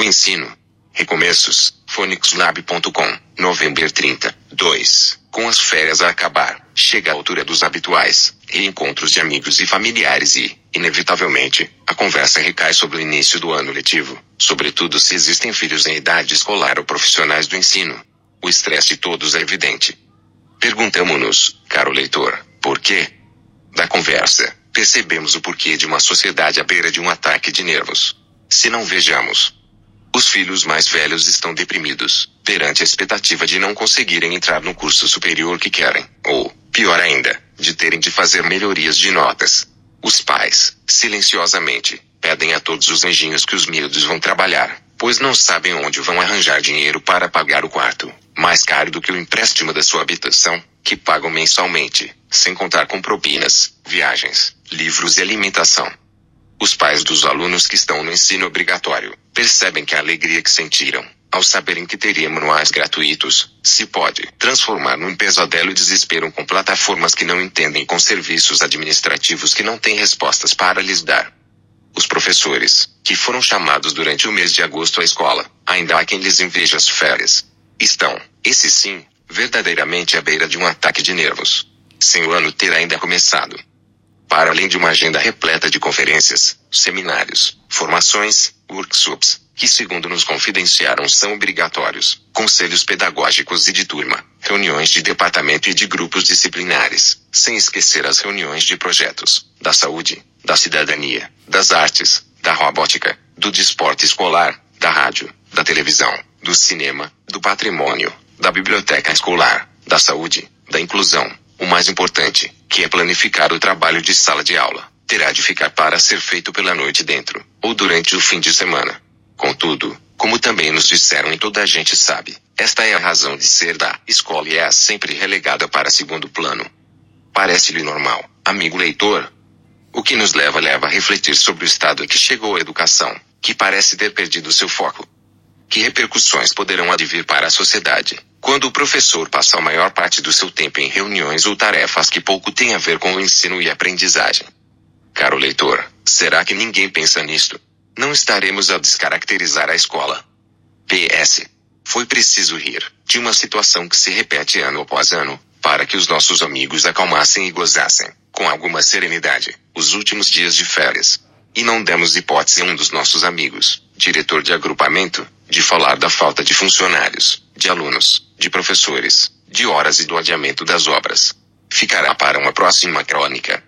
O ensino. Recomeços. Phonixlab.com. Novembro 30. 2. Com as férias a acabar, chega a altura dos habituais reencontros de amigos e familiares e, inevitavelmente, a conversa recai sobre o início do ano letivo, sobretudo se existem filhos em idade escolar ou profissionais do ensino. O estresse de todos é evidente. Perguntamos-nos, caro leitor, por quê? Da conversa, percebemos o porquê de uma sociedade à beira de um ataque de nervos. Se não vejamos, os filhos mais velhos estão deprimidos, perante a expectativa de não conseguirem entrar no curso superior que querem, ou, pior ainda, de terem de fazer melhorias de notas. Os pais, silenciosamente, pedem a todos os anjinhos que os miúdos vão trabalhar, pois não sabem onde vão arranjar dinheiro para pagar o quarto, mais caro do que o empréstimo da sua habitação, que pagam mensalmente, sem contar com propinas, viagens, livros e alimentação. Os pais dos alunos que estão no ensino obrigatório percebem que a alegria que sentiram, ao saberem que teriam manuais gratuitos, se pode transformar num pesadelo e desespero com plataformas que não entendem com serviços administrativos que não têm respostas para lhes dar. Os professores, que foram chamados durante o mês de agosto à escola, ainda há quem lhes inveja as férias. Estão, esses sim, verdadeiramente à beira de um ataque de nervos. Sem o ano ter ainda começado para além de uma agenda repleta de conferências, seminários, formações, workshops, que segundo nos confidenciaram são obrigatórios, conselhos pedagógicos e de turma, reuniões de departamento e de grupos disciplinares, sem esquecer as reuniões de projetos, da saúde, da cidadania, das artes, da robótica, do desporto escolar, da rádio, da televisão, do cinema, do patrimônio, da biblioteca escolar, da saúde, da inclusão, o mais importante, que é planificar o trabalho de sala de aula, terá de ficar para ser feito pela noite dentro, ou durante o fim de semana. Contudo, como também nos disseram e toda a gente sabe, esta é a razão de ser da escola e é sempre relegada para segundo plano. Parece-lhe normal, amigo leitor? O que nos leva leva a refletir sobre o estado em que chegou a educação, que parece ter perdido seu foco. Que repercussões poderão advir para a sociedade, quando o professor passa a maior parte do seu tempo em reuniões ou tarefas que pouco têm a ver com o ensino e aprendizagem. Caro leitor, será que ninguém pensa nisto? Não estaremos a descaracterizar a escola. PS. Foi preciso rir de uma situação que se repete ano após ano, para que os nossos amigos acalmassem e gozassem, com alguma serenidade, os últimos dias de férias. E não demos hipótese a um dos nossos amigos, diretor de agrupamento, de falar da falta de funcionários, de alunos, de professores, de horas e do adiamento das obras. Ficará para uma próxima crônica.